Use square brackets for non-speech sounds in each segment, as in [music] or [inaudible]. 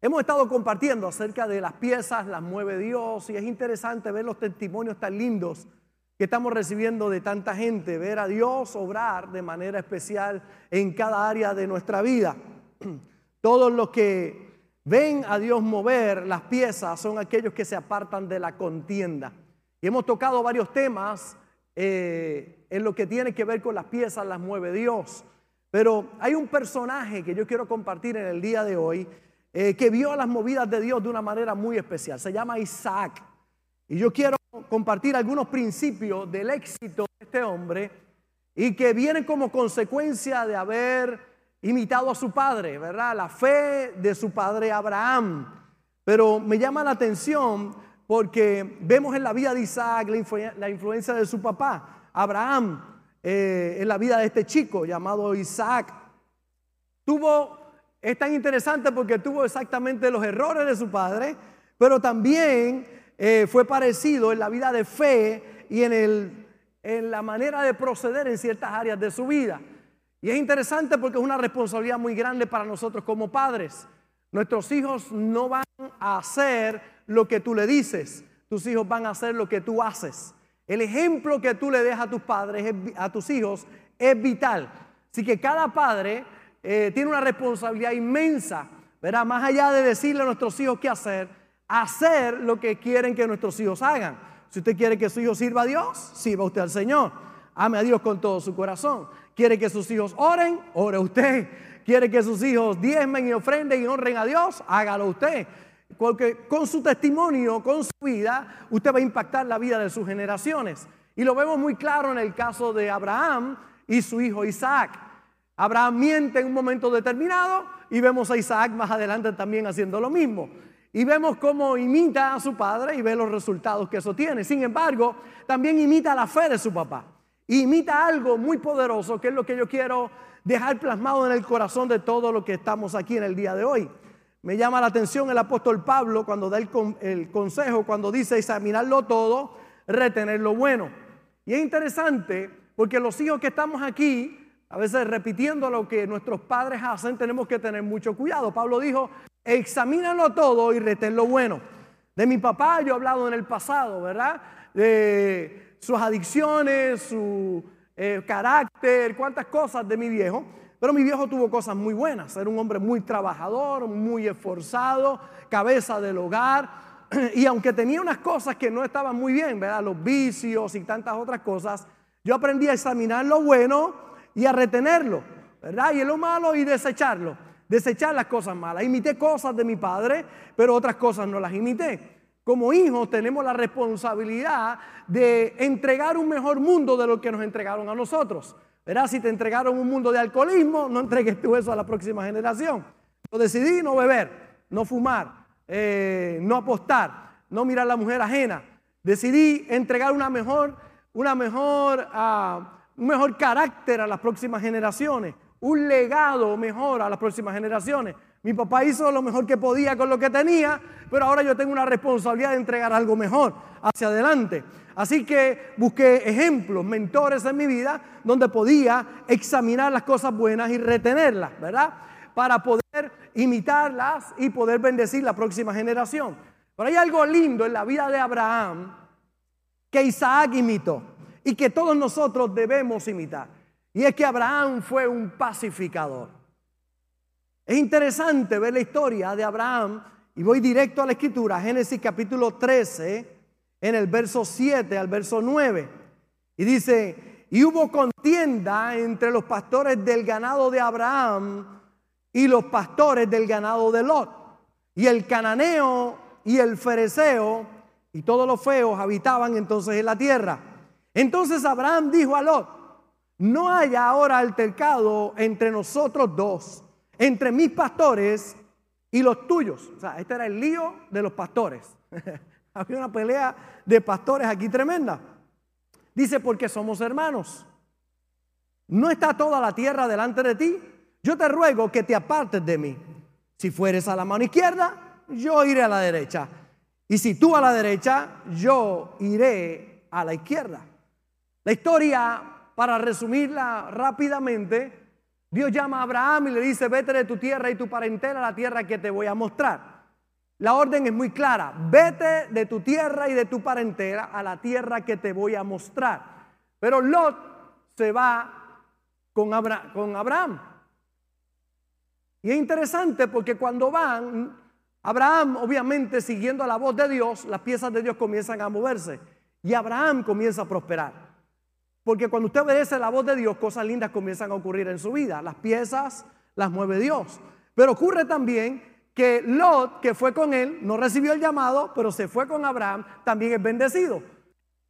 Hemos estado compartiendo acerca de las piezas, las mueve Dios, y es interesante ver los testimonios tan lindos que estamos recibiendo de tanta gente, ver a Dios obrar de manera especial en cada área de nuestra vida. [clears throat] Todos los que ven a Dios mover las piezas son aquellos que se apartan de la contienda. Y hemos tocado varios temas eh, en lo que tiene que ver con las piezas, las mueve Dios. Pero hay un personaje que yo quiero compartir en el día de hoy eh, que vio las movidas de Dios de una manera muy especial. Se llama Isaac. Y yo quiero compartir algunos principios del éxito de este hombre y que vienen como consecuencia de haber imitado a su padre, ¿verdad? La fe de su padre Abraham. Pero me llama la atención porque vemos en la vida de Isaac la, influencia de su papá, Abraham, eh, en la vida de este chico llamado Isaac. Tuvo es tan interesante porque tuvo exactamente los errores de su padre, pero también eh, fue parecido en la vida de fe y en, el, en la manera de proceder en ciertas áreas de su vida. Y es interesante porque es una responsabilidad muy grande para nosotros como padres. Nuestros hijos no van a hacer lo que tú le dices, tus hijos van a hacer lo que tú haces. El ejemplo que tú le dejas a tus padres, a tus hijos, es vital. Así que cada padre eh, tiene una responsabilidad inmensa, ¿verdad? Más allá de decirle a nuestros hijos qué hacer, hacer lo que quieren que nuestros hijos hagan. Si usted quiere que su hijo sirva a Dios, sirva usted al Señor. Ame a Dios con todo su corazón. Quiere que sus hijos oren, ore usted. Quiere que sus hijos diezmen y ofrenden y honren a Dios, hágalo usted. Porque con su testimonio, con su vida, usted va a impactar la vida de sus generaciones. Y lo vemos muy claro en el caso de Abraham y su hijo Isaac. Abraham miente en un momento determinado y vemos a Isaac más adelante también haciendo lo mismo. Y vemos cómo imita a su padre y ve los resultados que eso tiene. Sin embargo, también imita la fe de su papá. imita algo muy poderoso, que es lo que yo quiero dejar plasmado en el corazón de todos los que estamos aquí en el día de hoy. Me llama la atención el apóstol Pablo cuando da el, el consejo, cuando dice examinarlo todo, retener lo bueno. Y es interesante porque los hijos que estamos aquí a veces repitiendo lo que nuestros padres hacen, tenemos que tener mucho cuidado. Pablo dijo, examínalo todo y retén lo bueno. De mi papá yo he hablado en el pasado, ¿verdad? De sus adicciones, su eh, carácter, cuántas cosas de mi viejo. Pero mi viejo tuvo cosas muy buenas. Era un hombre muy trabajador, muy esforzado, cabeza del hogar. [clears throat] Y aunque tenía unas cosas que no estaban muy bien, ¿verdad? Los vicios y tantas otras cosas, yo aprendí a examinar lo bueno y a retenerlo, ¿verdad? Y lo malo y desecharlo, desechar las cosas malas. Imité cosas de mi padre, pero otras cosas no las imité. Como hijos tenemos la responsabilidad de entregar un mejor mundo de lo que nos entregaron a nosotros. ¿Verdad? Si te entregaron un mundo de alcoholismo, no entregues tú eso a la próxima generación. Yo decidí no beber, no fumar, eh, no apostar, no mirar a la mujer ajena. Decidí entregar una mejor, una mejor ah, un mejor carácter a las próximas generaciones, un legado mejor a las próximas generaciones. Mi papá hizo lo mejor que podía con lo que tenía, pero ahora yo tengo una responsabilidad de entregar algo mejor hacia adelante. Así que busqué ejemplos, mentores en mi vida, donde podía examinar las cosas buenas y retenerlas, ¿verdad? Para poder imitarlas y poder bendecir la próxima generación. Pero hay algo lindo en la vida de Abraham que Isaac imitó y que todos nosotros debemos imitar. Y es que Abraham fue un pacificador. Es interesante ver la historia de Abraham y voy directo a la escritura, Génesis capítulo 13, en el verso 7 al verso 9. Y dice, y hubo contienda entre los pastores del ganado de Abraham y los pastores del ganado de Lot. Y el cananeo y el fereceo y todos los feos habitaban entonces en la tierra. Entonces Abraham dijo a Lot, no haya ahora altercado entre nosotros dos, entre mis pastores y los tuyos. O sea, este era el lío de los pastores. [laughs] Había una pelea de pastores aquí tremenda. Dice, porque somos hermanos. ¿No está toda la tierra delante de ti? Yo te ruego que te apartes de mí. Si fueres a la mano izquierda, yo iré a la derecha. Y si tú a la derecha, yo iré a la izquierda. La historia, para resumirla rápidamente, Dios llama a Abraham y le dice, vete de tu tierra y tu parentela a la tierra que te voy a mostrar. La orden es muy clara, vete de tu tierra y de tu parentela a la tierra que te voy a mostrar. Pero Lot se va con, con Abraham. Y es interesante porque cuando van, Abraham obviamente siguiendo la voz de Dios, las piezas de Dios comienzan a moverse y Abraham comienza a prosperar. Porque cuando usted obedece la voz de Dios, cosas lindas comienzan a ocurrir en su vida. Las piezas las mueve Dios. Pero ocurre también que Lot, que fue con él, no recibió el llamado, pero se fue con Abraham, también es bendecido.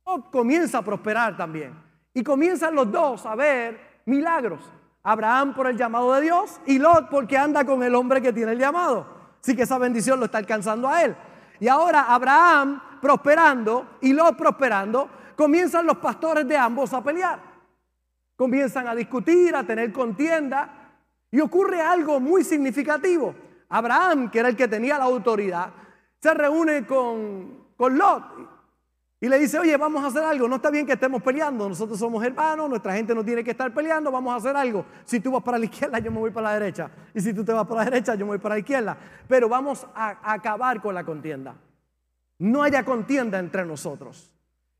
Lot comienza a prosperar también. Y comienzan los dos a ver milagros. Abraham por el llamado de Dios y Lot porque anda con el hombre que tiene el llamado. Así que esa bendición lo está alcanzando a él. Y ahora Abraham prosperando y Lot prosperando, comienzan los pastores de ambos a pelear. Comienzan a discutir, a tener contienda. Y ocurre algo muy significativo. Abraham, que era el que tenía la autoridad, se reúne con, con Lot y le dice, oye, vamos a hacer algo, no está bien que estemos peleando, nosotros somos hermanos, nuestra gente no tiene que estar peleando, vamos a hacer algo. Si tú vas para la [laughs] izquierda, yo me voy para la derecha. Y si tú te vas para la derecha, yo me voy para la izquierda. Pero vamos a acabar con la contienda. No haya contienda entre nosotros.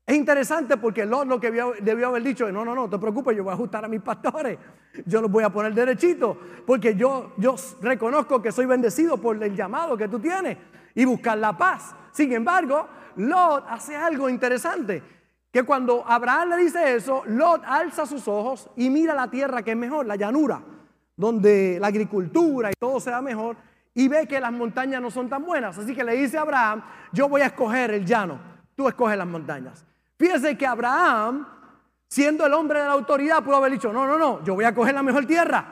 Es interesante porque Lot lo que debió haber dicho no, no, no, te preocupes, yo voy a ajustar a mis pastores, yo los voy a poner derechito, porque yo, yo reconozco que soy bendecido por el llamado que tú tienes y buscar la paz. Sin embargo, Lot hace algo interesante, que cuando Abraham le dice eso, Lot alza sus ojos y mira la tierra que es mejor, la llanura, donde la agricultura y todo sea mejor, y ve que las montañas no son tan buenas. Así que le dice a Abraham, yo voy a escoger el llano, tú escoges las montañas. Fíjese que Abraham, siendo el hombre de la autoridad, pudo haber dicho, no, no, no, yo voy a coger la mejor tierra,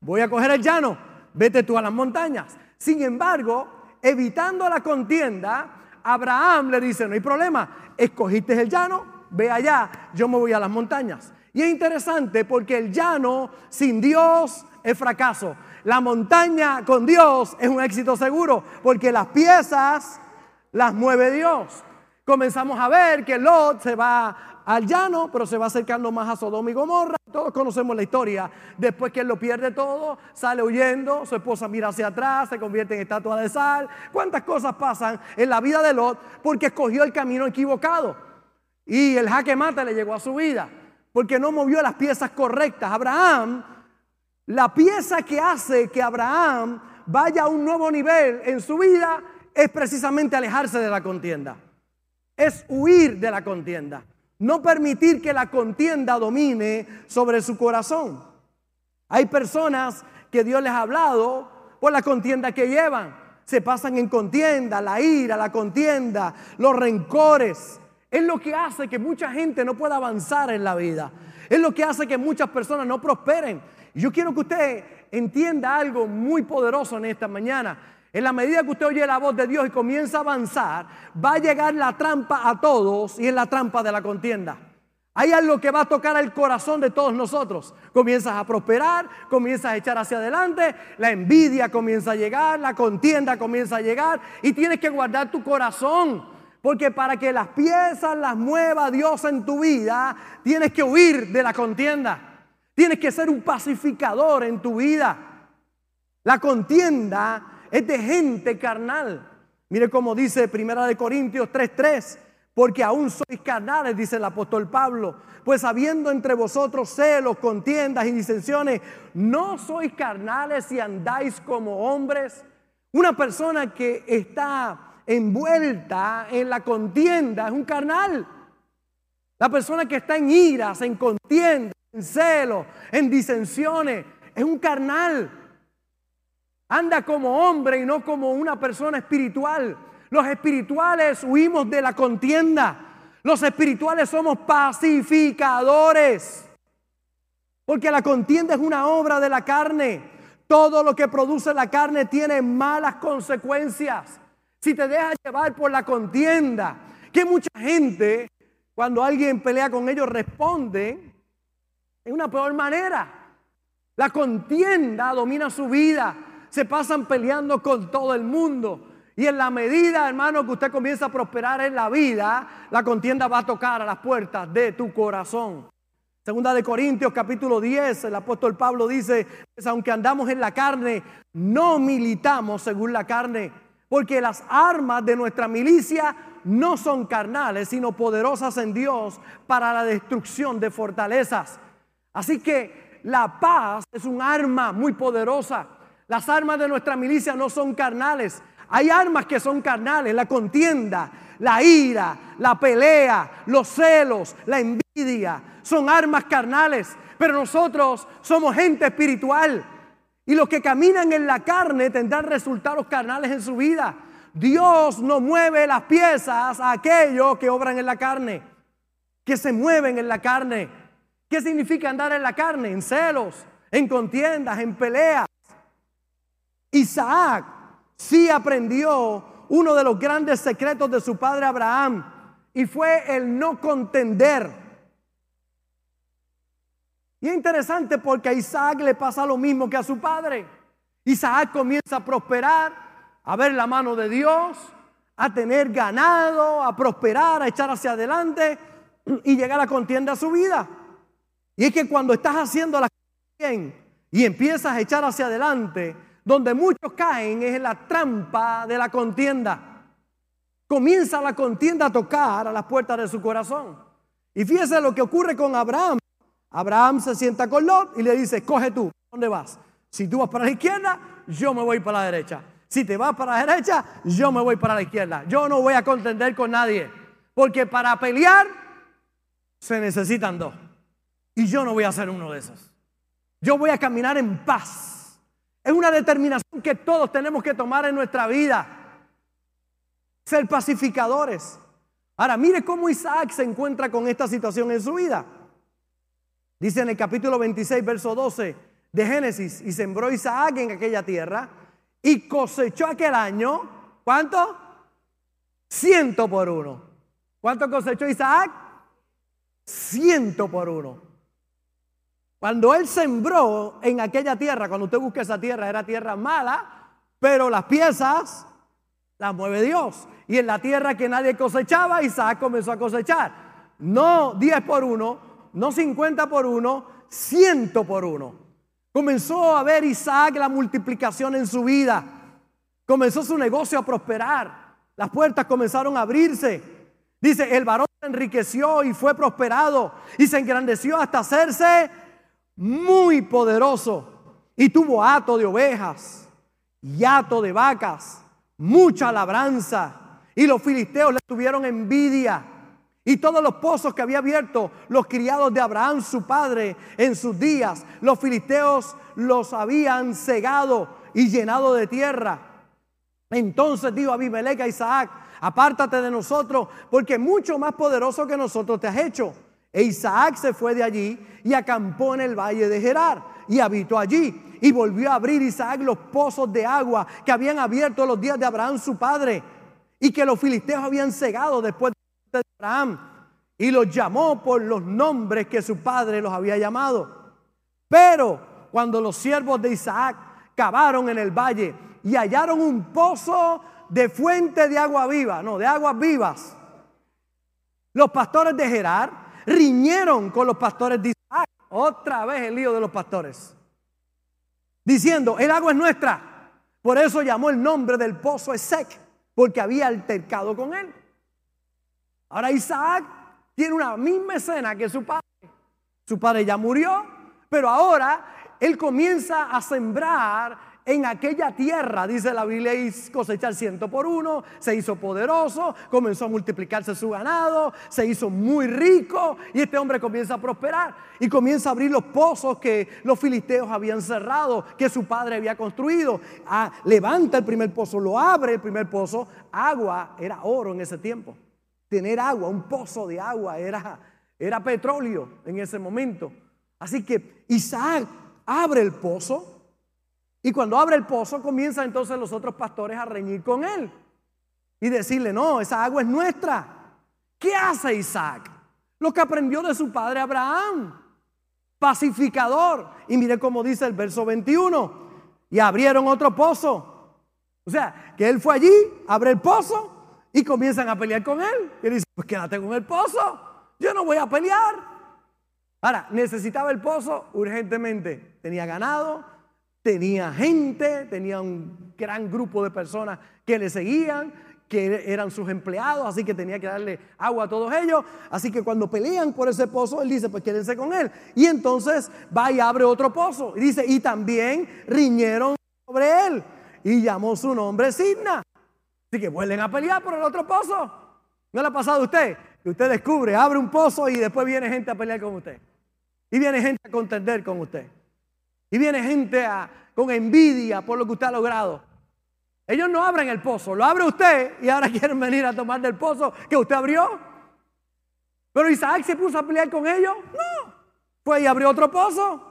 voy a coger el llano, vete tú a las montañas. Sin embargo, evitando la contienda, Abraham le dice, no hay problema, escogiste el llano, ve allá, yo me voy a las montañas. Y es interesante porque el llano sin Dios es fracaso. La montaña con Dios es un éxito seguro porque las piezas las mueve Dios comenzamos a ver que Lot se va al llano, pero se va acercando más a Sodoma y Gomorra. Todos conocemos la historia. Después que él lo pierde todo, sale huyendo, su esposa mira hacia atrás, se convierte en estatua de sal. ¿Cuántas cosas pasan en la vida de Lot porque escogió el camino equivocado? Y el jaque mata le llegó a su vida porque no movió las piezas correctas. Abraham, la pieza que hace que Abraham vaya a un nuevo nivel en su vida es precisamente alejarse de la contienda es huir de la contienda, no permitir que la contienda domine sobre su corazón. Hay personas que Dios les ha hablado por la contienda que llevan. Se pasan en contienda, la ira, la contienda, los rencores. Es lo que hace que mucha gente no pueda avanzar en la vida. Es lo que hace que muchas personas no prosperen. Yo quiero que usted entienda algo muy poderoso en esta mañana. En la medida que usted oye la voz de Dios y comienza a avanzar, va a llegar la trampa a todos y es la trampa de la contienda. Hay algo que va a tocar el corazón de todos nosotros. Comienzas a prosperar, comienzas a echar hacia adelante, la envidia comienza a llegar, la contienda comienza a llegar y tienes que guardar tu corazón. Porque para que las piezas las mueva Dios en tu vida, tienes que huir de la contienda. Tienes que ser un pacificador en tu vida. La contienda es de gente carnal. Mire cómo dice Primera de Corintios 3:3, porque aún sois carnales, dice el apóstol Pablo, pues habiendo entre vosotros celos, contiendas y disensiones, no sois carnales y andáis como hombres. Una persona que está envuelta en la contienda es un carnal. La persona que está en iras, en contienda, en celos, en disensiones, es un carnal. Anda como hombre y no como una persona espiritual. Los espirituales huimos de la contienda. Los espirituales somos pacificadores. Porque la contienda es una obra de la carne. Todo lo que produce la carne tiene malas consecuencias. Si te dejas llevar por la contienda, que mucha gente, cuando alguien pelea con ellos, responde en una peor manera. La contienda domina su vida se pasan peleando con todo el mundo. Y en la medida, hermano, que usted comienza a prosperar en la vida, la contienda va a tocar a las puertas de tu corazón. Segunda de Corintios capítulo 10, el apóstol Pablo dice, pues aunque andamos en la carne, no militamos según la carne, porque las armas de nuestra milicia no son carnales, sino poderosas en Dios para la destrucción de fortalezas. Así que la paz es un arma muy poderosa. Las armas de nuestra milicia no son carnales. Hay armas que son carnales, la contienda, la ira, la pelea, los celos, la envidia, son armas carnales, pero nosotros somos gente espiritual. Y los que caminan en la carne tendrán resultados carnales en su vida. Dios no mueve las piezas a aquellos que obran en la carne, que se mueven en la carne. ¿Qué significa andar en la carne? En celos, en contiendas, en peleas. Isaac sí aprendió uno de los grandes secretos de su padre Abraham y fue el no contender. Y es interesante porque a Isaac le pasa lo mismo que a su padre. Isaac comienza a prosperar, a ver la mano de Dios, a tener ganado, a prosperar, a echar hacia adelante [clears throat] y llegar a contienda a su vida. Y es que cuando estás haciendo la bien y empiezas a echar hacia adelante, donde muchos caen es en la trampa de la contienda. Comienza la contienda a tocar a las puertas de su corazón. Y fíjese lo que ocurre con Abraham. Abraham se sienta con Lot y le dice, coge tú, ¿dónde vas? Si tú vas para la izquierda, yo me voy para la derecha. Si te vas para la derecha, yo me voy para la izquierda. Yo no voy a contender con nadie. Porque para pelear se necesitan dos. Y yo no voy a ser uno de esos. Yo voy a caminar en paz es una determinación que todos tenemos que tomar en nuestra vida. Ser pacificadores. Ahora, mire cómo Isaac se encuentra con esta situación en su vida. Dice en el capítulo 26, verso 12 de Génesis, y sembró Isaac en aquella tierra y cosechó aquel año, ¿cuánto? Ciento por uno. ¿Cuánto cosechó Isaac? Ciento por uno. Cuando él sembró en aquella tierra, cuando usted busca esa tierra, era tierra mala, pero las piezas las mueve Dios. Y en la tierra que nadie cosechaba, Isaac comenzó a cosechar. No 10 por uno, no 50 por uno, 100 por uno. Comenzó a ver Isaac la multiplicación en su vida. Comenzó su negocio a prosperar. Las puertas comenzaron a abrirse. Dice, el varón se enriqueció y fue prosperado y se engrandeció hasta hacerse muy poderoso y tuvo hato de ovejas y hato de vacas, mucha labranza. Y los filisteos le tuvieron envidia. Y todos los pozos que había abierto los criados de Abraham, su padre, en sus días, los filisteos los habían cegado y llenado de tierra. Entonces dijo Abimelech a Isaac, apártate de nosotros, porque mucho más poderoso que nosotros te has hecho. E Isaac se fue de allí y acampó en el valle de Gerar y habitó allí. Y volvió a abrir Isaac los pozos de agua que habían abierto los días de Abraham su padre y que los filisteos habían cegado después de Abraham. Y los llamó por los nombres que su padre los había llamado. Pero cuando los siervos de Isaac cavaron en el valle y hallaron un pozo de fuente de agua viva, no, de aguas vivas, los pastores de Gerar riñeron con los pastores de Isaac. Otra vez el lío de los pastores. Diciendo, el agua es nuestra. Por eso llamó el nombre del pozo Esec, porque había altercado con él. Ahora Isaac tiene una misma escena que su padre. Su padre ya murió, pero ahora él comienza a sembrar en aquella tierra, dice la Biblia, y cosechar ciento por uno, se hizo poderoso, comenzó a multiplicarse su ganado, se hizo muy rico y este hombre comienza a prosperar y comienza a abrir los pozos que los filisteos habían cerrado, que su padre había construido. Ah, levanta el primer pozo, lo abre el primer pozo, agua era oro en ese tiempo. Tener agua, un pozo de agua era, era petróleo en ese momento. Así que Isaac abre el pozo y cuando abre el pozo, comienzan entonces los otros pastores a reñir con él y decirle, no, esa agua es nuestra. ¿Qué hace Isaac? Lo que aprendió de su padre Abraham, pacificador. Y mire cómo dice el verso 21, y abrieron otro pozo. O sea, que él fue allí, abre el pozo y comienzan a pelear con él. Y él dice, pues quédate con el pozo, yo no voy a pelear. Ahora, necesitaba el pozo urgentemente. Tenía ganado, tenía gente, tenía un gran grupo de personas que le seguían, que eran sus empleados, así que tenía que darle agua a todos ellos. Así que cuando pelean por ese pozo, él dice, pues quédense con él. Y entonces va y abre otro pozo. Y dice, y también riñeron sobre él. Y llamó su nombre Signa. Así que vuelven a pelear por el otro pozo. ¿No le ha pasado a usted? Que usted descubre, abre un pozo y después viene gente a pelear con usted. Y viene gente a contender con usted. Y viene gente a, con envidia por lo que usted ha logrado. Ellos no abren el pozo, lo abre usted y ahora [laughs] quieren venir a tomar del pozo que usted abrió. Pero Isaac se puso a pelear con ellos. No, fue y abrió otro pozo.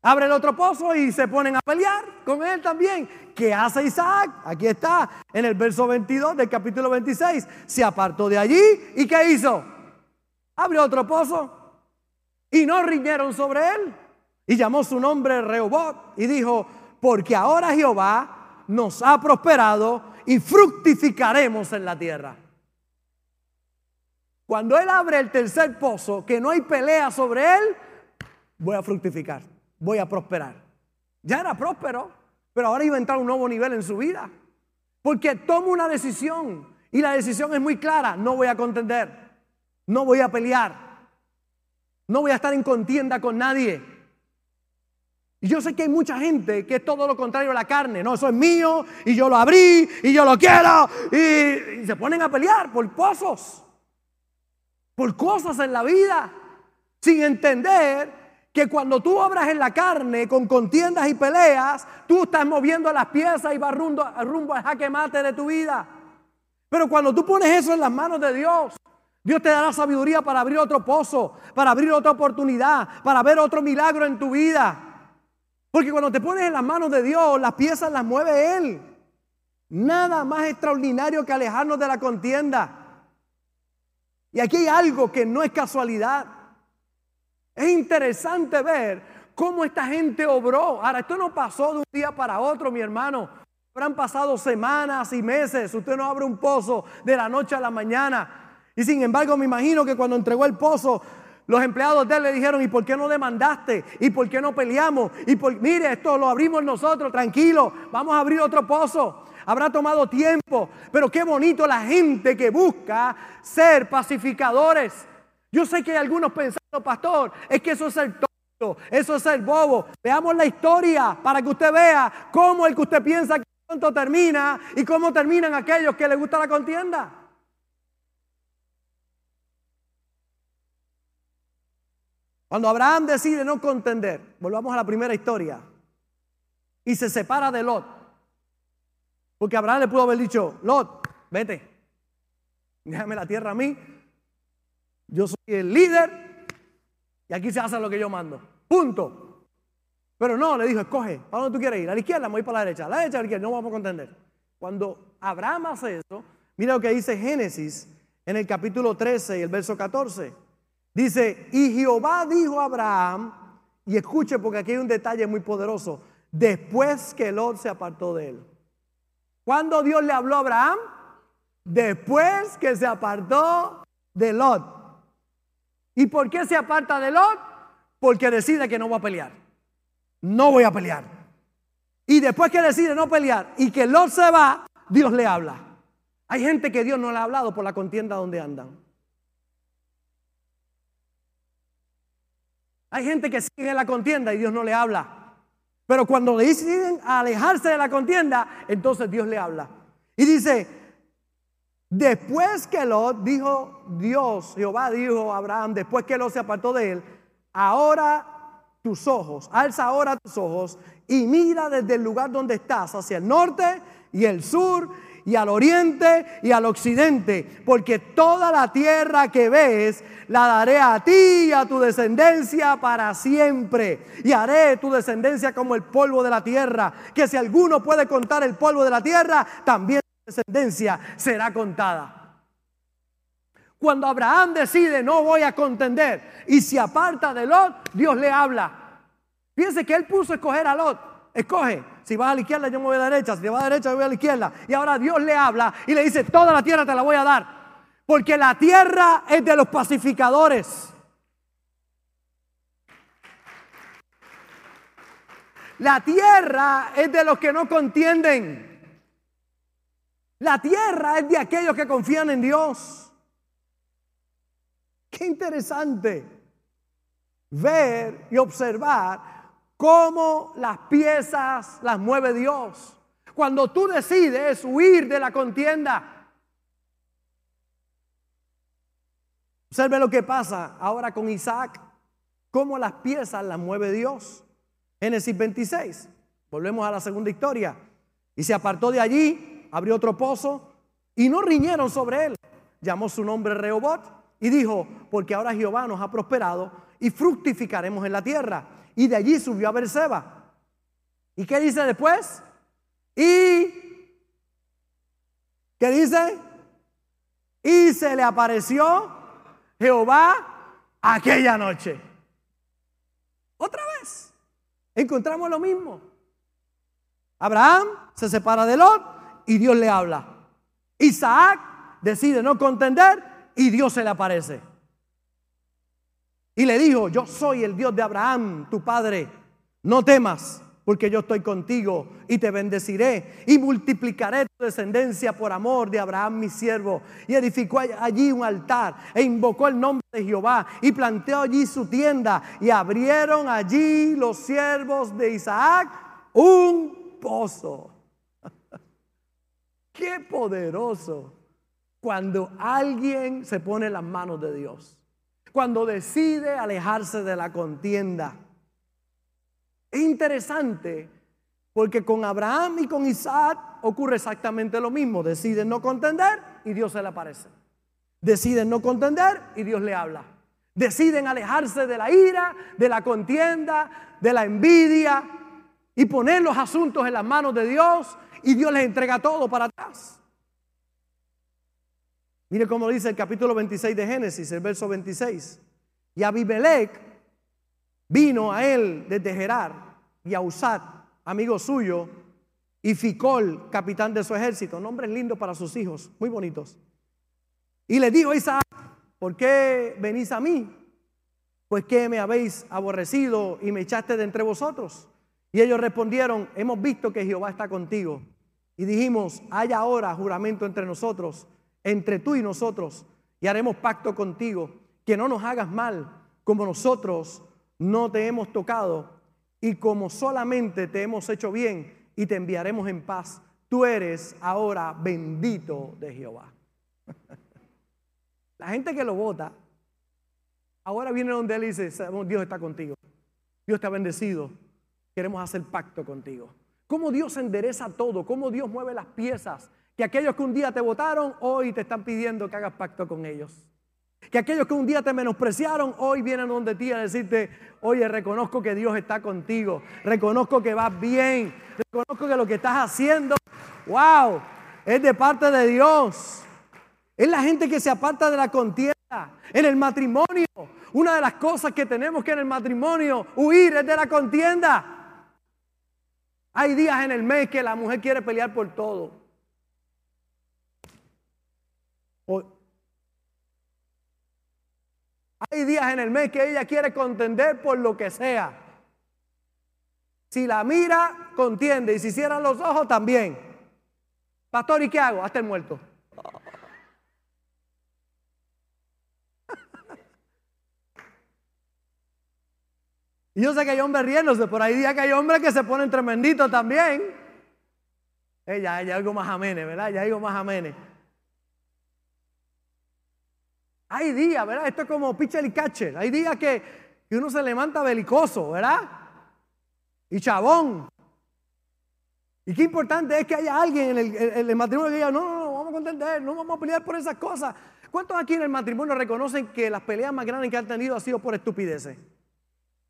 Abre el otro pozo y se ponen a pelear con él también. ¿Qué hace Isaac? Aquí está, en el verso 22 del capítulo 26. Se apartó de allí y ¿qué hizo? Abrió otro pozo y no riñeron sobre él. Y llamó su nombre Rehobot y dijo, porque ahora Jehová nos ha prosperado y fructificaremos en la tierra. Cuando Él abre el tercer pozo, que no hay pelea sobre Él, voy a fructificar, voy a prosperar. Ya era próspero, pero ahora iba a entrar a un nuevo nivel en su vida. Porque toma una decisión y la decisión es muy clara, no voy a contender, no voy a pelear, no voy a estar en contienda con nadie. Y yo sé que hay mucha gente que es todo lo contrario a la carne. No, eso es mío y yo lo abrí y yo lo quiero. Y, se ponen a pelear por pozos, por cosas en la vida, sin entender que cuando tú obras en la carne con contiendas y peleas, tú estás moviendo las piezas y vas rumbo, rumbo al jaque mate de tu vida. Pero cuando tú pones eso en las manos de Dios, Dios te dará sabiduría para abrir otro pozo, para abrir otra oportunidad, para ver otro milagro en tu vida. Porque cuando te pones en las manos de Dios, las piezas las mueve Él. Nada más extraordinario que alejarnos de la contienda. Y aquí hay algo que no es casualidad. Es interesante ver cómo esta gente obró. Ahora, esto no pasó de un día para otro, mi hermano. Habrán pasado semanas y meses. Usted no abre un pozo de la noche a la mañana. Y sin embargo, me imagino que cuando entregó el pozo, los empleados de él le dijeron, ¿y por qué no demandaste? ¿Y por qué no peleamos? Y por, mire, esto lo abrimos nosotros, tranquilo, vamos a abrir otro pozo. Habrá tomado tiempo, pero qué bonito la gente que busca ser pacificadores. Yo sé que hay algunos pensando, pastor, es que eso es el tonto, eso es el bobo. Veamos la historia para que usted vea cómo el que usted piensa que tonto termina y cómo terminan aquellos que les gusta la contienda. Cuando Abraham decide no contender, volvamos a la primera historia, y se separa de Lot. Porque Abraham le pudo haber dicho, Lot, vete, déjame la tierra a mí, yo soy el líder y aquí se hace lo que yo mando. Punto. Pero no, le dijo, escoge, ¿para dónde tú quieres ir? ¿A la izquierda? Voy para la derecha. ¿A la derecha a la izquierda? No vamos a contender. Cuando Abraham hace eso, mira lo que dice Génesis en el capítulo 13 y el verso 14. Dice, y Jehová dijo a Abraham, y escuche porque aquí hay un detalle muy poderoso, después que Lot se apartó de él. ¿Cuándo Dios le habló a Abraham? Después que se apartó de Lot. ¿Y por qué se aparta de Lot? Porque decide que no va a pelear. No voy a pelear. Y después que decide no pelear y que Lot se va, Dios le habla. Hay gente que Dios no le ha hablado por la contienda donde andan. Hay gente que sigue en la contienda y Dios no le habla. Pero cuando deciden alejarse de la contienda, entonces Dios le habla. Y dice, después que Lot dijo Dios, Jehová dijo a Abraham, después que Lot se apartó de él, ahora tus ojos, alza ahora tus ojos y mira desde el lugar donde estás hacia el norte y el sur y al oriente y al occidente, porque toda la tierra que ves la daré a ti y a tu descendencia para siempre. Y haré tu descendencia como el polvo de la tierra, que si alguno puede contar el polvo de la tierra, también tu descendencia será contada. Cuando Abraham decide no voy a contender y se aparta de Lot, Dios le habla. Fíjense que él puso a escoger a Lot. Escoge, si vas a la izquierda yo me voy a la derecha, si vas a la derecha yo voy a la izquierda. Y ahora Dios le habla y le dice, toda la tierra te la voy a dar. Porque la tierra es de los pacificadores. La tierra es de los que no contienden. La tierra es de aquellos que confían en Dios. Qué interesante ver y observar cómo las piezas las mueve Dios. Cuando tú decides huir de la contienda, Observe lo que pasa ahora con Isaac, cómo las piezas las mueve Dios. Génesis 26, volvemos a la segunda historia. Y se apartó de allí, abrió otro pozo y no riñeron sobre él. Llamó su nombre Rehobot y dijo, porque ahora Jehová nos ha prosperado y fructificaremos en la tierra. Y de allí subió a Berseba. ¿Y qué dice después? Y, ¿qué dice? Y se le apareció Jehová aquella noche. Otra vez. Encontramos lo mismo. Abraham se separa de Lot y Dios le habla. Isaac decide no contender y Dios se le aparece. Y le dijo, yo soy el Dios de Abraham, tu padre. No temas, porque yo estoy contigo y te bendeciré y multiplicaré tu descendencia por amor de Abraham mi siervo. Y edificó allí un altar e invocó el nombre de Jehová y planteó allí su tienda y abrieron allí los siervos de Isaac un pozo. [laughs] Qué poderoso cuando alguien se pone en las manos de Dios, cuando decide alejarse de la contienda es interesante porque con Abraham y con Isaac ocurre exactamente lo mismo. Deciden no contender y Dios se le aparece. Deciden no contender y Dios le habla. Deciden alejarse de la ira, de la contienda, de la envidia y poner los asuntos en las manos de Dios y Dios les entrega todo para atrás. Mire cómo dice el capítulo 26 de Génesis, el verso 26. Y Abimelech Vino a él desde Gerar y a Usat, amigo suyo, y Ficol, capitán de su ejército. Nombres lindos para sus hijos, muy bonitos. Y le dijo a Isaac, ¿por qué venís a mí? Pues que me habéis aborrecido y me echaste de entre vosotros. Y ellos respondieron, hemos visto que Jehová está contigo. Y dijimos, hay ahora juramento entre nosotros, entre tú y nosotros, y haremos pacto contigo, que no nos hagas mal, como nosotros no te hemos tocado y como solamente te hemos hecho bien y te enviaremos en paz, tú eres ahora bendito de Jehová. [laughs] La gente que lo vota, ahora viene donde él dice, Dios está contigo, Dios te ha bendecido, queremos hacer pacto contigo. Cómo Dios endereza todo, cómo Dios mueve las piezas, que aquellos que un día te votaron, hoy te están pidiendo que hagas pacto con ellos. Que aquellos que un día te menospreciaron, hoy vienen donde ti a decirte, oye, reconozco que Dios está contigo, reconozco que vas bien, reconozco que lo que estás haciendo, wow, es de parte de Dios. Es la gente que se aparta de la contienda. En el matrimonio, una de las cosas que tenemos que en el matrimonio huir es de la contienda. Hay días en el mes que la mujer quiere pelear por todo. Hay días en el mes que ella quiere contender por lo que sea. Si la mira, contiende. Y si cierran los ojos, también. Pastor, ¿y qué hago? Hasta el muerto. [laughs] Y yo sé que hay hombres riéndose, por ahí día que hay hombres que se ponen tremenditos también. Ella, ella algo más amene, ¿verdad? Ya algo más amene. Hay días, ¿verdad? Esto es como pitcher y catcher. Hay días que, uno se levanta belicoso, ¿verdad? Y chabón. Y qué importante es que haya alguien en el, matrimonio que diga, no, no, no, vamos a contender, no vamos a pelear por esas cosas. ¿Cuántos aquí en el matrimonio reconocen que las peleas más grandes que han tenido han sido por estupideces?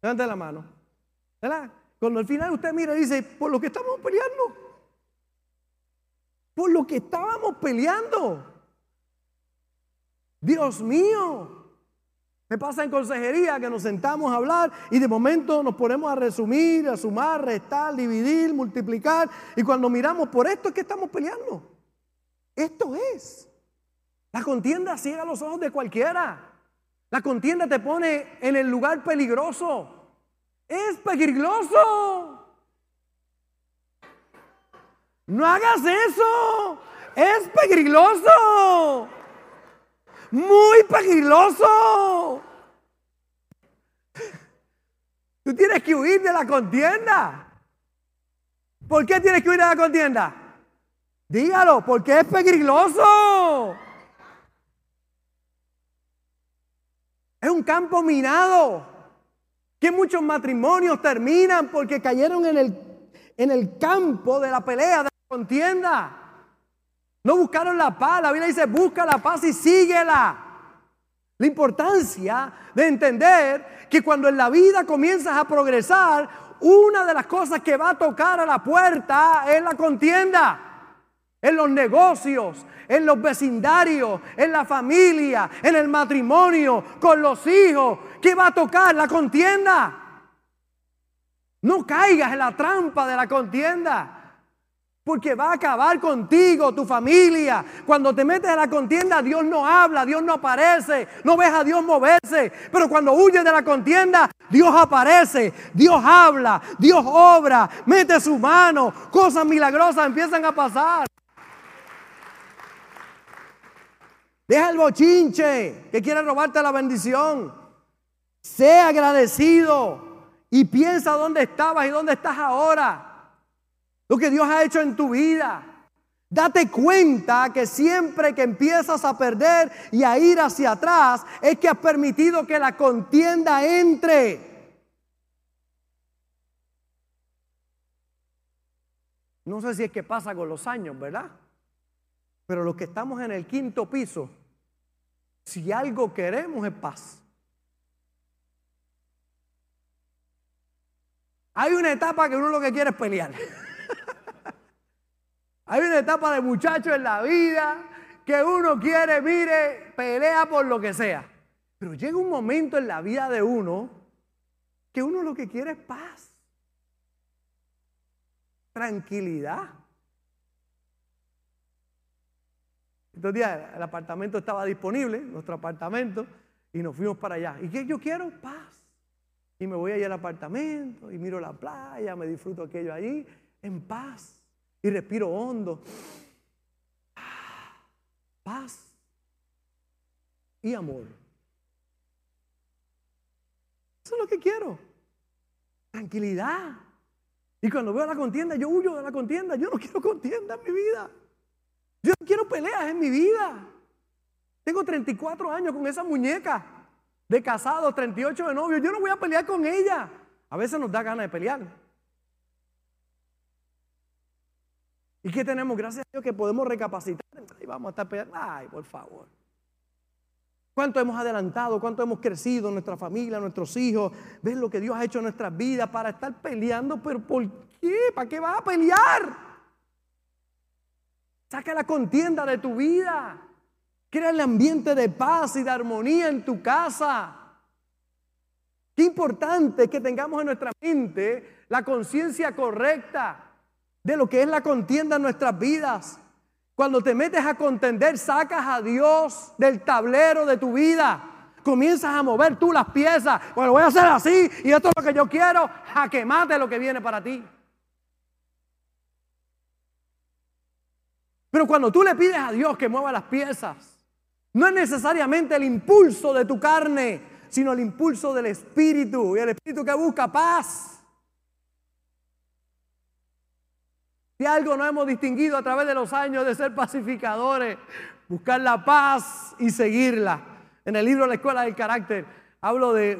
Levanten la mano. ¿Verdad? Cuando al final usted mira y dice, por lo que estamos peleando. Por lo que estábamos peleando. Dios mío. Me pasa en consejería que nos sentamos a hablar y de momento nos ponemos a resumir, a sumar, restar, dividir, multiplicar. Y cuando miramos por esto es que estamos peleando. Esto es. La contienda ciega los ojos de cualquiera. La contienda te pone en el lugar peligroso. Es peligroso. No hagas eso. Es peligroso. Muy peligroso. Tú tienes que huir de la contienda. ¿Por qué tienes que huir de la contienda? Dígalo, porque es peligroso. Es un campo minado. Que muchos matrimonios terminan porque cayeron en el, en el campo de la pelea, de la contienda. No buscaron la paz. La Biblia dice, busca la paz y síguela. La importancia de entender que cuando en la vida comienzas a progresar, una de las cosas que va a tocar a la puerta es la contienda. En los negocios, en los vecindarios, en la familia, en el matrimonio, con los hijos. ¿Qué va a tocar? La contienda. No caigas en la trampa de la contienda. Porque va a acabar contigo, tu familia. Cuando te metes a la contienda, Dios no habla, Dios no aparece, no ves a Dios moverse. Pero cuando huyes de la contienda, Dios aparece, Dios habla, Dios obra, mete su mano, cosas milagrosas empiezan a pasar. Deja el bochinche que quiere robarte la bendición. Sé agradecido y piensa dónde estabas y dónde estás ahora. Lo que Dios ha hecho en tu vida. Date cuenta que siempre que empiezas a perder y a ir hacia atrás es que has permitido que la contienda entre. No sé si es que pasa con los años, ¿verdad? Pero los que estamos en el quinto piso, si algo queremos es paz. Hay una etapa que uno lo que quiere es pelear. [laughs] Hay una etapa de muchachos en la vida que uno quiere, mire, pelea por lo que sea. Pero llega un momento en la vida de uno que uno lo que quiere es paz, tranquilidad. Estos días el apartamento estaba disponible, nuestro apartamento, y nos fuimos para allá. ¿Y qué yo quiero? Paz. Y me voy allá al apartamento y miro la playa, me disfruto aquello allí, en paz. Y respiro hondo. Paz y amor. Eso es lo que quiero. Tranquilidad. Y cuando veo la contienda, yo huyo de la contienda. Yo no quiero contienda en mi vida. Yo no quiero peleas en mi vida. Tengo 34 años con esa muñeca de casado, 38 de novio. Yo no voy a pelear con ella. A veces nos da ganas de pelear. ¿Y qué tenemos? Gracias a Dios que podemos recapacitar. Y vamos a estar peleando. Ay, por favor. ¿Cuánto hemos adelantado? ¿Cuánto hemos crecido? Nuestra familia, nuestros hijos. ¿Ves lo que Dios ha hecho en nuestras vidas para estar peleando? ¿Pero por qué? ¿Para qué vas a pelear? Saca la contienda de tu vida. Crea el ambiente de paz y de armonía en tu casa. Qué importante que tengamos en nuestra mente la conciencia correcta de lo que es la contienda en nuestras vidas. Cuando te metes a contender, sacas a Dios del tablero de tu vida. Comienzas a mover tú las piezas. Bueno, voy a hacer así y esto es lo que yo quiero. A que mate lo que viene para ti. Pero cuando tú le pides a Dios que mueva las piezas, no es necesariamente el impulso de tu carne, sino el impulso del Espíritu. Y el Espíritu que busca paz. Si algo no hemos distinguido a través de los años de ser pacificadores, buscar la paz y seguirla. En el libro La Escuela del Carácter hablo de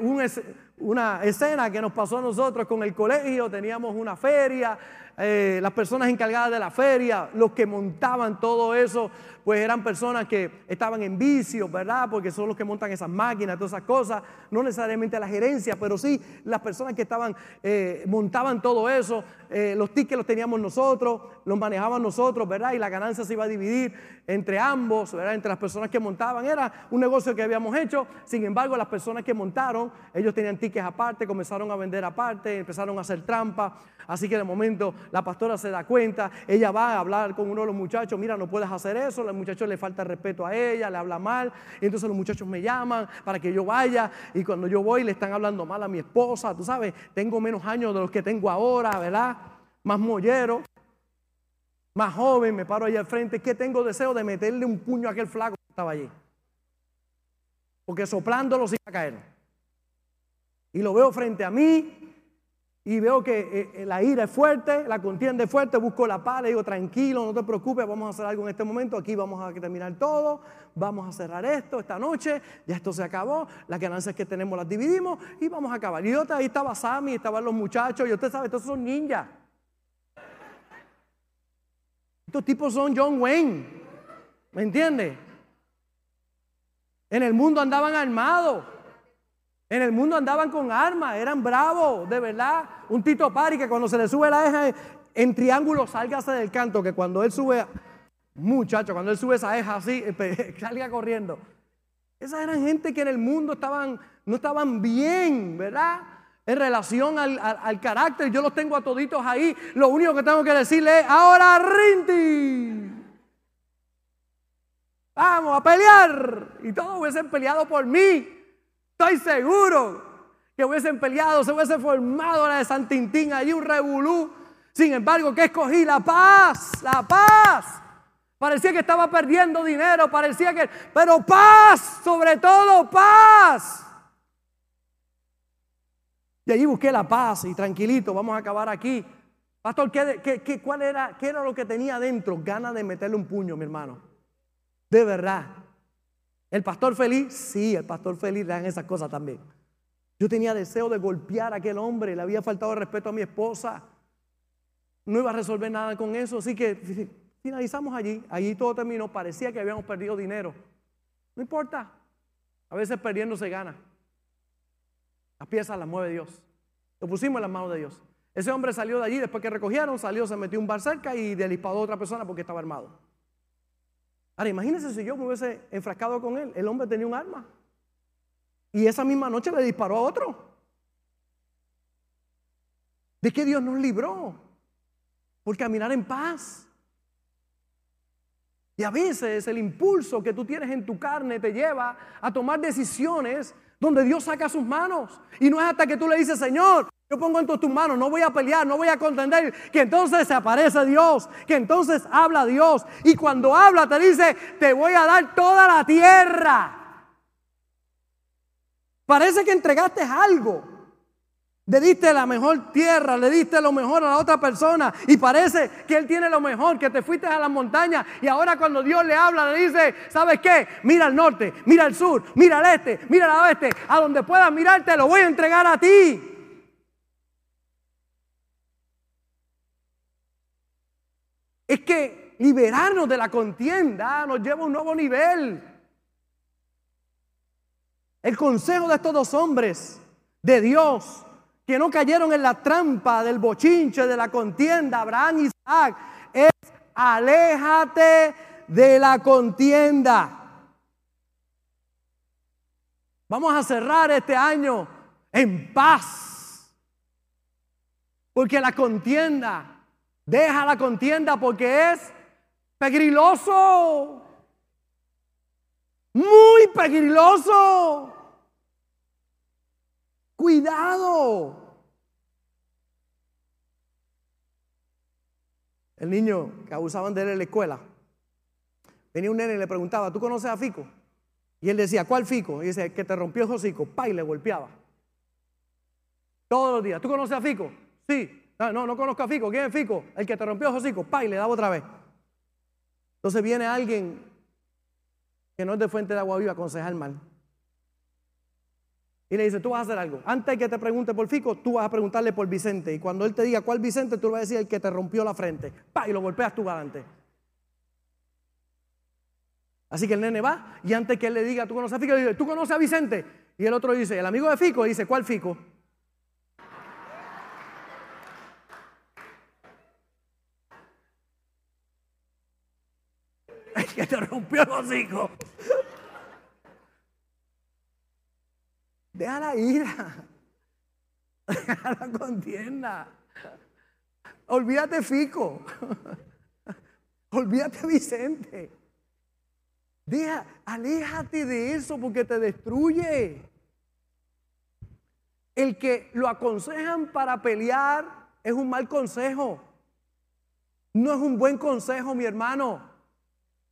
una escena que nos pasó a nosotros con el colegio. Teníamos una feria, eh, las personas encargadas de la feria, los que montaban todo eso, pues eran personas que estaban en vicio, ¿verdad? Porque son los que montan esas máquinas, todas esas cosas, no necesariamente la gerencia, pero sí las personas que estaban, eh, montaban todo eso, eh, los tickets los teníamos nosotros, los manejaban nosotros, ¿verdad? Y la ganancia se iba a dividir entre ambos, ¿verdad? Entre las personas que montaban, era un negocio que habíamos hecho, sin embargo las personas que montaron, ellos tenían tickets aparte, comenzaron a vender aparte, empezaron a hacer trampa, Así que de momento la pastora se da cuenta, ella va a hablar con uno de los muchachos, mira, no puedes hacer eso, al muchacho le falta respeto a ella, le habla mal, y entonces los muchachos me llaman para que yo vaya, y cuando yo voy le están hablando mal a mi esposa, tú sabes, tengo menos años de los que tengo ahora, ¿verdad? Más mollero. más joven, me paro allá al frente, que tengo deseo de meterle un puño a aquel flaco que estaba allí. Porque soplándolo se iba a caer. Y lo veo frente a mí y veo que eh, eh, la ira es fuerte, la contienda es fuerte, busco la paz, le digo, tranquilo, no te preocupes, vamos a hacer algo en este momento, aquí vamos a terminar todo, vamos a cerrar esto esta noche, ya esto se acabó, las ganancias que tenemos las dividimos y vamos a acabar. Y ahí estaba Sammy, estaban los muchachos, y usted sabe, estos son ninjas. Estos tipos son John Wayne, ¿me entiende? En el mundo andaban armados. En el mundo andaban con armas, eran bravos, de verdad. Un Tito Pari que cuando se le sube la eja en triángulo, sálgase del canto, que cuando él sube, muchacho, cuando él sube esa eja así, [laughs] salga corriendo. Esas eran gente que en el mundo estaban, no estaban bien, ¿verdad? En relación al, al carácter, yo los tengo a toditos ahí. Lo único que tengo que decirle es, ahora Rinti. Vamos a pelear. Y todos hubiesen peleado por mí. Estoy seguro que hubiesen peleado, se hubiese formado la de San Tintín, allí un revolú. Sin embargo, que escogí la paz, la paz. Parecía que estaba perdiendo dinero, parecía que... Pero paz, sobre todo paz. Y allí busqué la paz y tranquilito, vamos a acabar aquí. Pastor, ¿qué, cuál era, ¿qué era lo que tenía adentro? Ganas de meterle un puño, mi hermano. De verdad. ¿El pastor feliz? Sí, el pastor feliz le dan esas cosas también. Yo tenía deseo de golpear a aquel hombre, le había faltado respeto a mi esposa. No iba a resolver nada con eso, así que finalizamos allí. Allí todo terminó, parecía que habíamos perdido dinero. No importa, a veces perdiendo se gana. Las piezas las mueve Dios. Lo pusimos en las manos de Dios. Ese hombre salió de allí, después que recogieron, salió, se metió un bar cerca y disparó a otra persona porque estaba armado. Ahora, imagínense si yo me hubiese enfrascado con él. El hombre tenía un arma. Y esa misma noche le disparó a otro. ¿De qué Dios nos libró? Por caminar en paz. Y a veces el impulso que tú tienes en tu carne te lleva a tomar decisiones donde Dios saca sus manos. Y no es hasta que tú le dices, Señor, yo pongo en tus manos, no voy a pelear, no voy a contender. Que entonces se aparece Dios, que entonces habla Dios. Y cuando habla te dice, te voy a dar toda la tierra. Parece que entregaste algo. Le diste la mejor tierra, le diste lo mejor a la otra persona y parece que Él tiene lo mejor, que te fuiste a la montaña y ahora cuando Dios le habla le dice, ¿sabes qué? Mira al norte, mira al sur, mira al este, mira al oeste, a donde puedas mirarte lo voy a entregar a ti. es que liberarnos de la contienda nos lleva a un nuevo nivel. El consejo de estos dos hombres de Dios que no cayeron en la trampa del bochinche, de la contienda, Abraham y Isaac, es aléjate de la contienda. Vamos a cerrar este año en paz. Porque la contienda Deja la contienda porque es pegriloso. Muy pegriloso. Cuidado. El niño que abusaban de él en la escuela. Venía un nene y le preguntaba, ¿tú conoces a Fico? Y él decía, ¿cuál Fico? Y dice, que te rompió el hocico. Pa, y le golpeaba. Todos los días. ¿Tú conoces a Fico? Sí. No, no, no conozco a Fico. ¿Quién es Fico? El que te rompió hocico. Pa, y le daba otra vez. Entonces viene alguien que no es de fuente de agua viva a aconsejar mal. Y le dice, tú vas a hacer algo. Antes que te pregunte por Fico, tú vas a preguntarle por Vicente. Y cuando él te diga cuál Vicente, tú le vas a decir el que te rompió la frente. Pa, y lo golpeas tú adelante. Así que el nene va y antes que él le diga, tú conoces a Fico, le dice, tú conoces a Vicente. Y el otro dice, el amigo de Fico, dice, ¿cuál Fico? [laughs] que te rompió los hijos. Deja la ira. [laughs] Deja la contienda. Olvídate Fico. [laughs] Olvídate Vicente. Deja, aléjate de eso porque te destruye. El que lo aconsejan para pelear es un mal consejo. No es un buen consejo, mi hermano.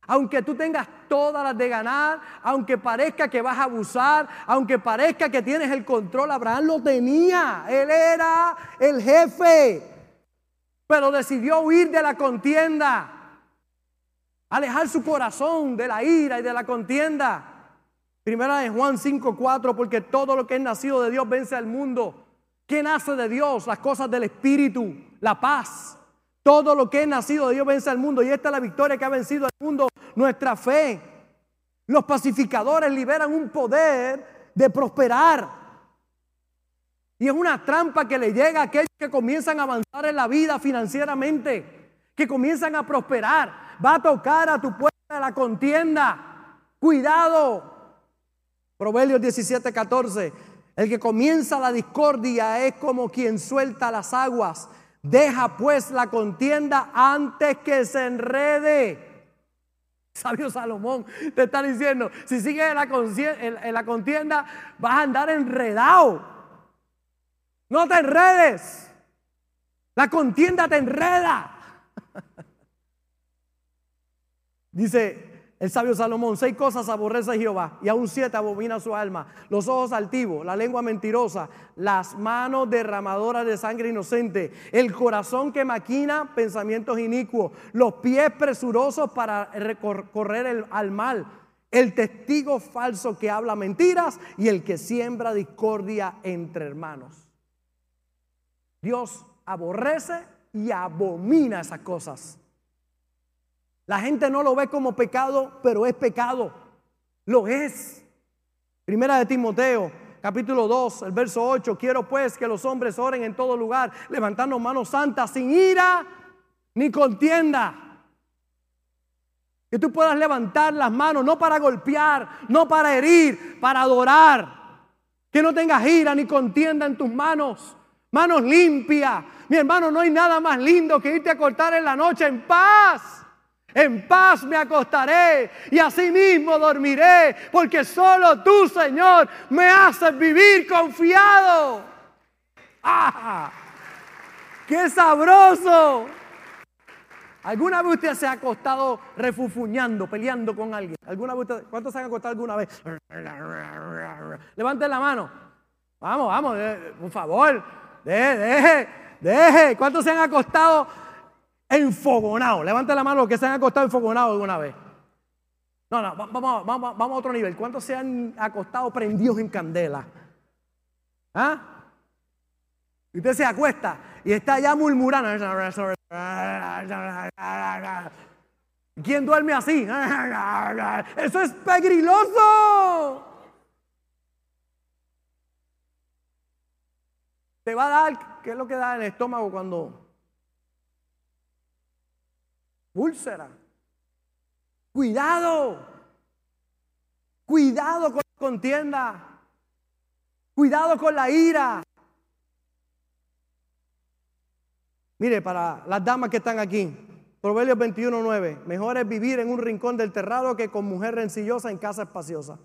Aunque tú tengas todas las de ganar, aunque parezca que vas a abusar, aunque parezca que tienes el control, Abraham lo tenía. Él era el jefe, pero decidió huir de la contienda, alejar su corazón de la ira y de la contienda. Primera de Juan 5:4, porque todo lo que es nacido de Dios vence al mundo. ¿Qué nace de Dios? Las cosas del Espíritu, la paz, todo lo que es nacido de Dios vence al mundo y esta es la victoria que ha vencido al mundo, nuestra fe. Los pacificadores liberan un poder de prosperar. Y es una trampa que le llega a aquellos que comienzan a avanzar en la vida financieramente, que comienzan a prosperar. Va a tocar a tu puerta la contienda. Cuidado. Proverbios 17, 14. El que comienza la discordia es como quien suelta las aguas Deja pues la contienda antes que se enrede. Sabio Salomón te está diciendo, si sigues en la, contienda, vas a andar enredado. No te enredes. La contienda te enreda. [laughs] Dice el sabio Salomón, seis cosas aborrece Jehová y aún siete abomina su alma. Los ojos altivos, la lengua mentirosa, las manos derramadoras de sangre inocente, el corazón que maquina pensamientos inicuos, los pies presurosos para recorrer al mal, el testigo falso que habla mentiras y el que siembra discordia entre hermanos. Dios aborrece y abomina esas cosas. La gente no lo ve como pecado, pero es pecado. Lo es. Primera de Timoteo, capítulo 2, el verso 8. Quiero pues que los hombres oren en todo lugar, levantando manos santas, sin ira ni contienda. Que tú puedas levantar las manos, no para golpear, no para herir, para adorar. Que no tengas ira ni contienda en tus manos. Manos limpias. Mi hermano, no hay nada más lindo que irte a cortar en la noche en paz. En paz me acostaré y asimismo dormiré, porque solo tú, Señor, me haces vivir confiado. ¡Ah! ¡Qué sabroso! ¿Alguna vez usted se ha acostado refufuñando, peleando con alguien? ¿Alguna vez ¿Cuántos se han acostado alguna vez? Levanten la mano. Vamos, vamos, por favor. Deje, deje, deje. ¿Cuántos se han acostado enfogonado. Levante la mano los que se han acostado enfogonados alguna vez. No, no, vamos, vamos, vamos a otro nivel. ¿Cuántos se han acostado prendidos en candela? ¿Ah? Y usted se acuesta y está ya murmurando. ¿Quién duerme así? Eso es pegriloso. Te va a dar, ¿qué es lo que da en el estómago cuando úlcera. Cuidado. Cuidado con la contienda. Cuidado con la ira. Mire, para las damas que están aquí, Proverbios 21.9, mejor es vivir en un rincón del terrado que con mujer rencillosa en casa espaciosa.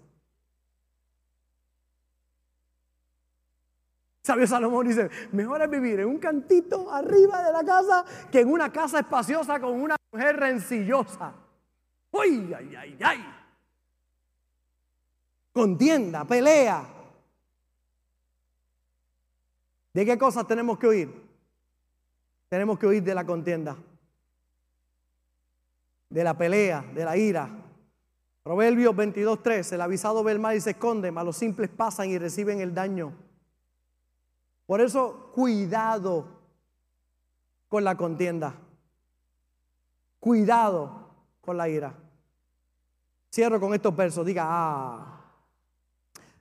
Sabio Salomón dice, mejor es vivir en un cantito arriba de la casa que en una casa espaciosa con una mujer rencillosa. ¡Uy, ay, ay, ay! Contienda, pelea. ¿De qué cosas tenemos que oír? Tenemos que oír de la contienda, de la pelea, de la ira. Proverbios 22.3, el avisado ve el mal y se esconde, mas los simples pasan y reciben el daño. Por eso, cuidado con la contienda. Cuidado con la ira. Cierro con estos versos. Diga, ah.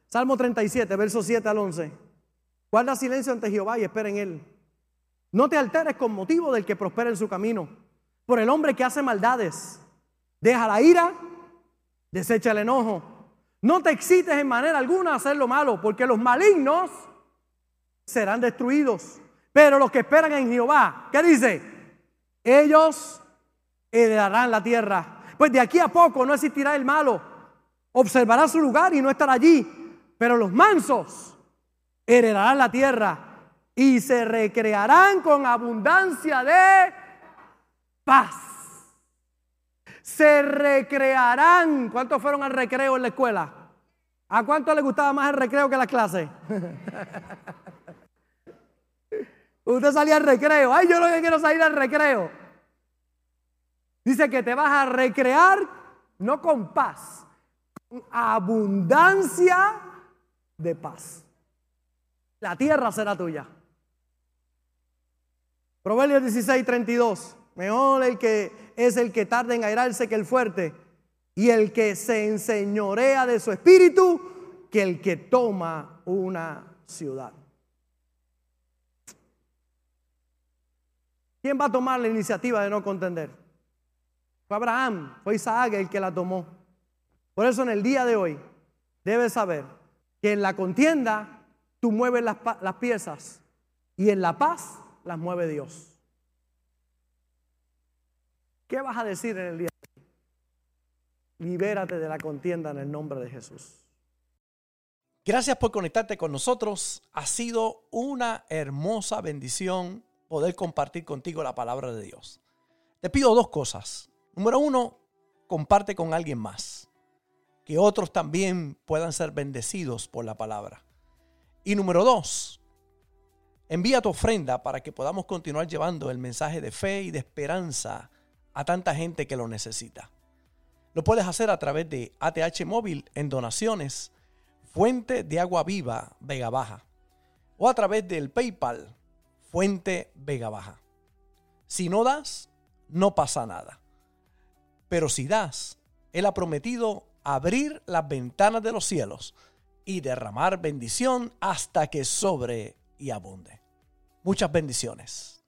Salmo 37, versos 7 al 11. Guarda silencio ante Jehová y espera en él. No te alteres con motivo del que prospera en su camino. Por el hombre que hace maldades. Deja la ira, desecha el enojo. No te excites en manera alguna a hacer lo malo, porque los malignos serán destruidos. Pero los que esperan en Jehová, ¿qué dice? Ellos heredarán la tierra. Pues de aquí a poco no existirá el malo. Observará su lugar y no estará allí. Pero los mansos heredarán la tierra y se recrearán con abundancia de paz. Se recrearán. ¿Cuántos fueron al recreo en la escuela? ¿A cuánto le gustaba más el recreo que la clase? [laughs] Usted salía al recreo. Ay, yo lo que quiero salir al recreo. Dice que te vas a recrear no con paz, con abundancia de paz. La tierra será tuya. Proverbios 16, 32. Mejor el que es el que tarda en airarse que el fuerte, y el que se enseñorea de su espíritu que el que toma una ciudad. ¿Quién va a tomar la iniciativa de no contender? Fue Abraham, fue Isaac el que la tomó. Por eso en el día de hoy debes saber que en la contienda tú mueves las, las piezas y en la paz las mueve Dios. ¿Qué vas a decir en el día de hoy? Libérate de la contienda en el nombre de Jesús. Gracias por conectarte con nosotros. Ha sido una hermosa bendición poder compartir contigo la palabra de Dios. Te pido dos cosas. Número uno, comparte con alguien más. Que otros también puedan ser bendecidos por la palabra. Y número dos, envía tu ofrenda para que podamos continuar llevando el mensaje de fe y de esperanza a tanta gente que lo necesita. Lo puedes hacer a través de ATH Móvil en donaciones, Fuente de Agua Viva Vega Baja, o a través del PayPal Fuente Vega Baja. Si no das, no pasa nada. Pero si das, Él ha prometido abrir las ventanas de los cielos y derramar bendición hasta que sobre y abunde. Muchas bendiciones.